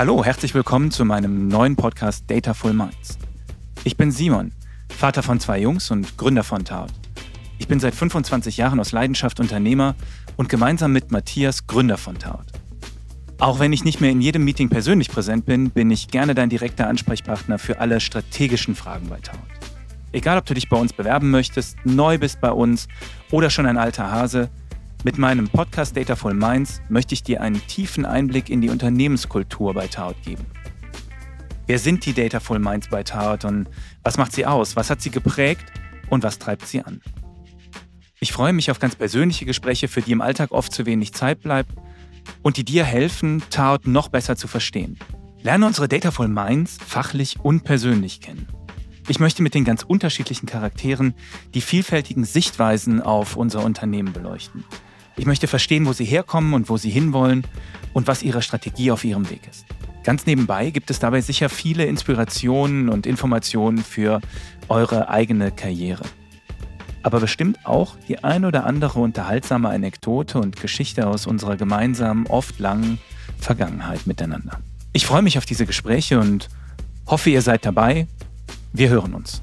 Hallo, herzlich willkommen zu meinem neuen Podcast Dataful Minds. Ich bin Simon, Vater von zwei Jungs und Gründer von Taut. Ich bin seit 25 Jahren aus Leidenschaft Unternehmer und gemeinsam mit Matthias Gründer von Taut. Auch wenn ich nicht mehr in jedem Meeting persönlich präsent bin, bin ich gerne dein direkter Ansprechpartner für alle strategischen Fragen bei Taut. Egal, ob du dich bei uns bewerben möchtest, neu bist bei uns oder schon ein alter Hase, mit meinem Podcast Dataful Minds möchte ich dir einen tiefen Einblick in die Unternehmenskultur bei Taut geben. Wer sind die Dataful Minds bei Taut und was macht sie aus? Was hat sie geprägt und was treibt sie an? Ich freue mich auf ganz persönliche Gespräche, für die im Alltag oft zu wenig Zeit bleibt und die dir helfen, Taut noch besser zu verstehen. Lerne unsere Dataful Minds fachlich und persönlich kennen. Ich möchte mit den ganz unterschiedlichen Charakteren die vielfältigen Sichtweisen auf unser Unternehmen beleuchten. Ich möchte verstehen, wo sie herkommen und wo sie hinwollen und was ihre Strategie auf ihrem Weg ist. Ganz nebenbei gibt es dabei sicher viele Inspirationen und Informationen für eure eigene Karriere aber bestimmt auch die ein oder andere unterhaltsame Anekdote und Geschichte aus unserer gemeinsamen, oft langen Vergangenheit miteinander. Ich freue mich auf diese Gespräche und hoffe, ihr seid dabei. Wir hören uns.